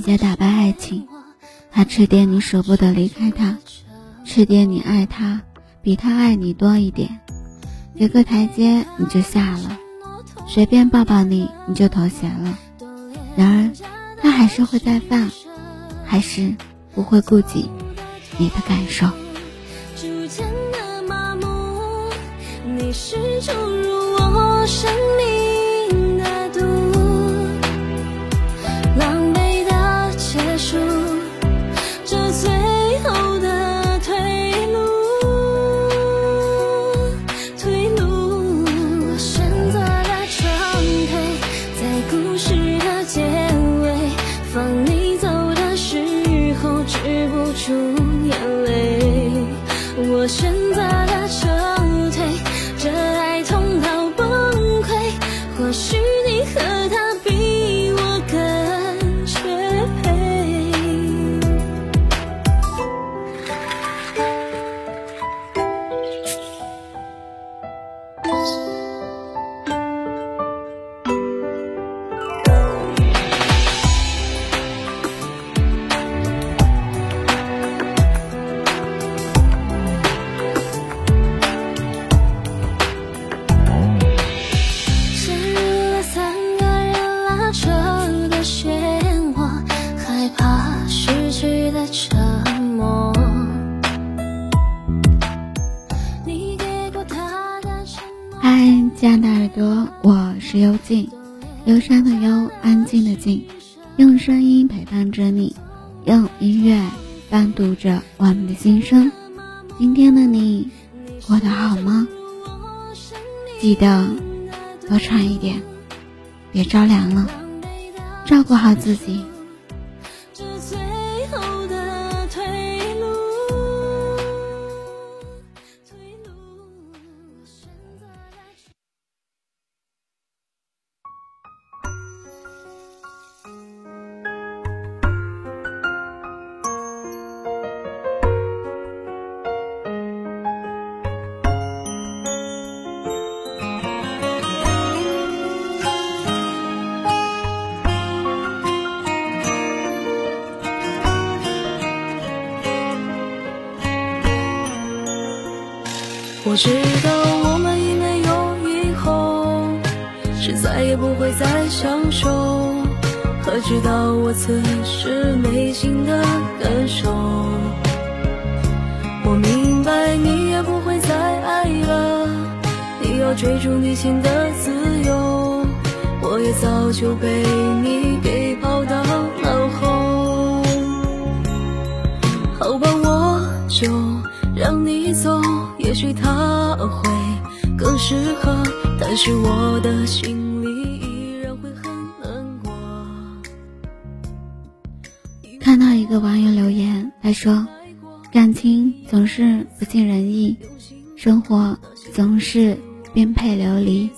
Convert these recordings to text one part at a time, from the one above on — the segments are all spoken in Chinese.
吃完饭够了，细节打败爱情。他吃点你舍不得离开他，吃点你爱他比他爱你多一点。给个台阶你就下了，随便抱抱你你就妥协了。然而他还是会再犯，还是不会顾及你的感受。逐渐的麻木，你是注入我生命嗨，亲爱的耳朵，我是幽静，忧伤的忧，安静的静，用声音陪伴着你，用音乐伴读着我们的心声。今天的你过得好吗？记得多穿一点，别着凉了，照顾好自己。知道我们已没有以后，是再也不会再相守。可知道我此时内心的感受？我明白你也不会再爱了，你要追逐你心的自由，我也早就被你给抛到许他会更适合，但是我的心里依然会很难过。看到一个网友留言，他说：“感情总是不尽人意，生活总是颠沛流离。”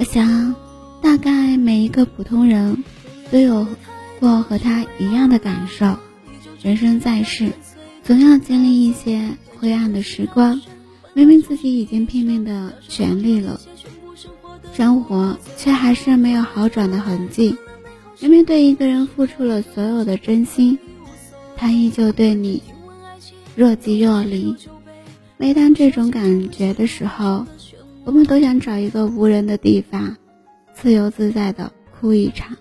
我想，大概每一个普通人都有过和他一样的感受。人生在世，总要经历一些灰暗的时光。明明自己已经拼命的全力了，生活却还是没有好转的痕迹。明明对一个人付出了所有的真心，他依旧对你若即若离。每当这种感觉的时候，我们都想找一个无人的地方，自由自在的哭一场。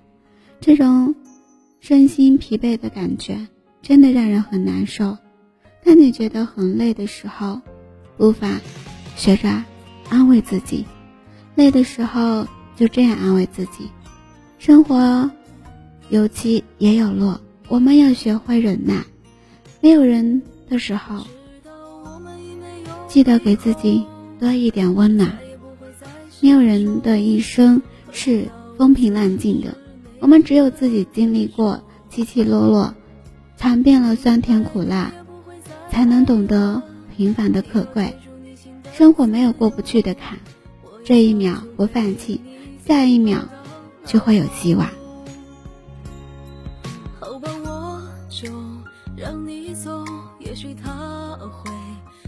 这种身心疲惫的感觉，真的让人很难受。当你觉得很累的时候，无法学着安慰自己。累的时候就这样安慰自己。生活有起也有落，我们要学会忍耐。没有人的时候，记得给自己多一点温暖。没有人的一生是风平浪静的，我们只有自己经历过起起落落，尝遍了酸甜苦辣，才能懂得平凡的可贵。生活没有过不去的坎，这一秒不放弃，下一秒就会有希望。好吧，我就让你走，也许他会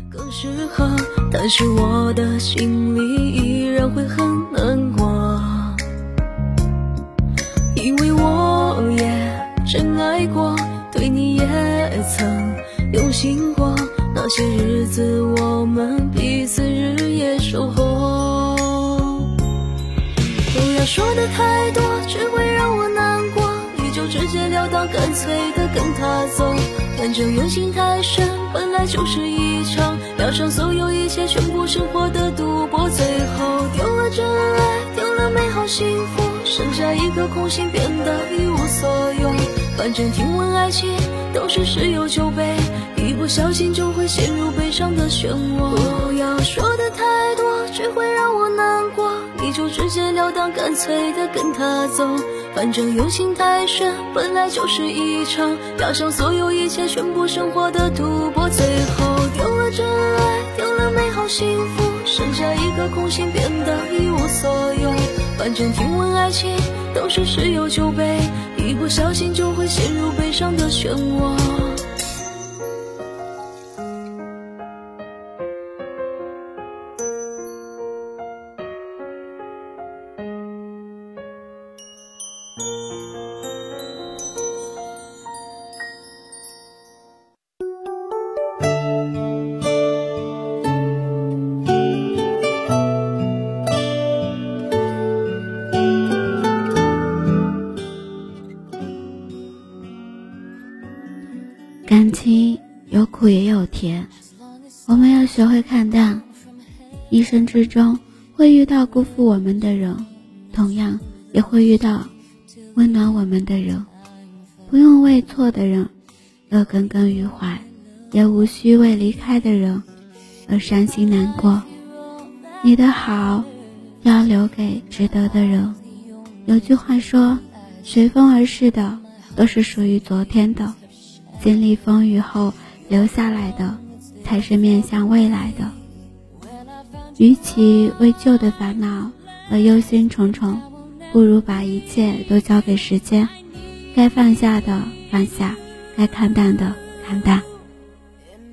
更适合，但是我的心里依然会很难过。因为我也真爱过，对你也曾用心过。些日子，我们彼此日夜守候。不要说的太多，只会让我难过。你就直截了当，干脆的跟他走。反正用心太深，本来就是一场要伤所有一切，全部生活的赌博。最后丢了真爱，丢了美好幸福，剩下一颗空心，变得一无所有。反正听闻爱情都是十有九悲，一不小心就会陷入悲伤的漩涡。不要说的太多，只会让我难过。你就直截了当，干脆的跟他走。反正用心太深，本来就是一场要伤所有一切，全部生活的赌博。最后丢了真爱，丢了美好幸福，剩下一个空心，变得一无所有。反正听闻爱情都是十有九悲，一不小心就会陷入悲伤的漩涡。感情有苦也有甜，我们要学会看淡。一生之中会遇到辜负我们的人，同样也会遇到温暖我们的人。不用为错的人而耿耿于怀，也无需为离开的人而伤心难过。你的好要留给值得的人。有句话说：“随风而逝的都是属于昨天的。”经历风雨后留下来的，才是面向未来的。与其为旧的烦恼而忧心忡忡，不如把一切都交给时间。该放下的放下，该看淡的看淡。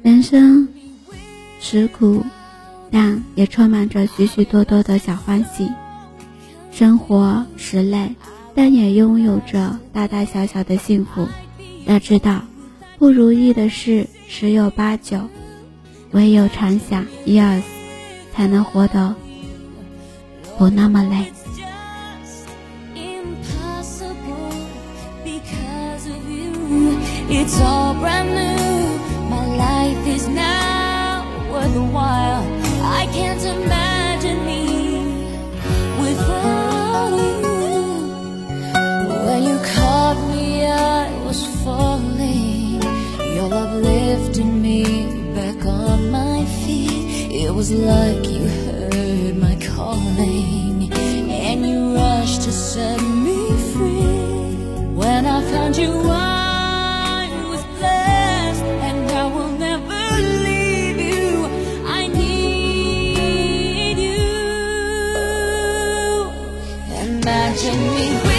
人生实苦，但也充满着许许多多的小欢喜。生活实累，但也拥有着大大小小的幸福。要知道。不如意的事十有八九，唯有常想一二，才能活得不那么累。Was like you heard my calling and you rushed to set me free. When I found you, I was blessed, and I will never leave you. I need you. Imagine me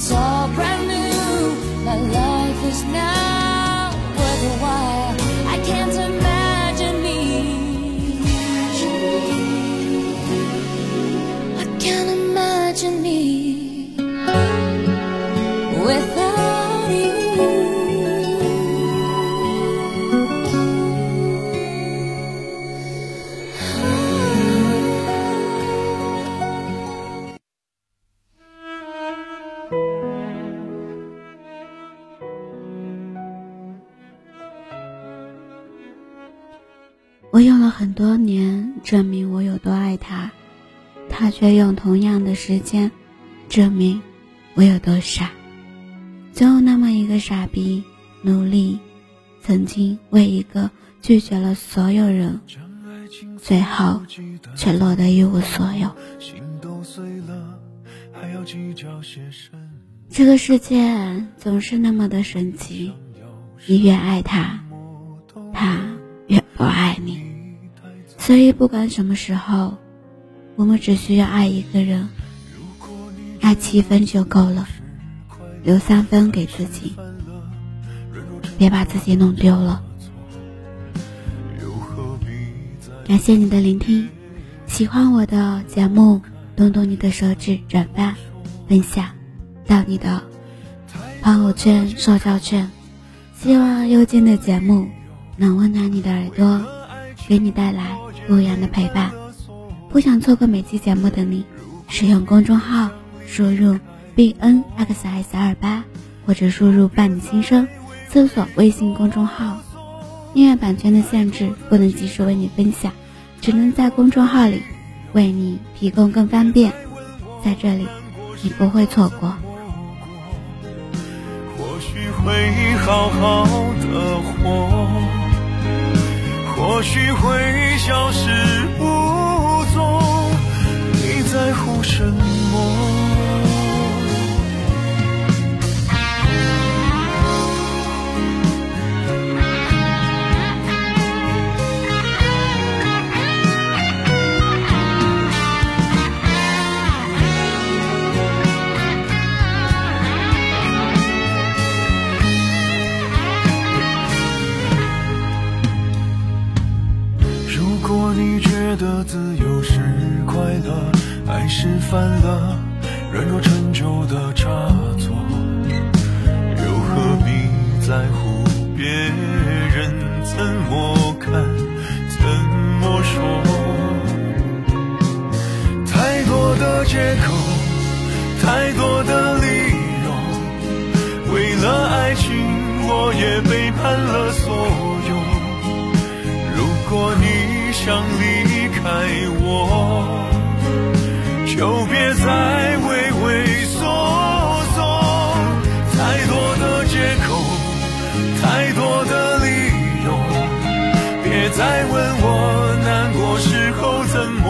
It's all brand new. My life is now worthwhile. I can't imagine. 很多年证明我有多爱他，他却用同样的时间证明我有多傻。总有那么一个傻逼，努力，曾经为一个拒绝了所有人，最后却落得一无所有。这个世界总是那么的神奇，你越爱他，他越不爱你。所以，不管什么时候，我们只需要爱一个人，爱七分就够了，留三分给自己，别把自己弄丢了。感谢你的聆听，喜欢我的节目，动动你的手指，转发、分享到你的朋友圈、社交圈。希望幽静的节目能温暖你的耳朵，给你带来。不一样的陪伴，不想错过每期节目的你，使用公众号输入 b n x s 二八，或者输入伴你心声，搜索微信公众号。音乐版权的限制，不能及时为你分享，只能在公众号里为你提供更方便。在这里，你不会错过。或许会好好的活。或许会消失无踪，你在乎什么？是犯了软弱陈旧的差错？又何必在乎别人怎么看、怎么说？太多的借口，太多的理由，为了爱情，我也背叛了所有。如果你想离，开我，就别再畏畏缩缩。太多的借口，太多的理由，别再问我难过时候怎么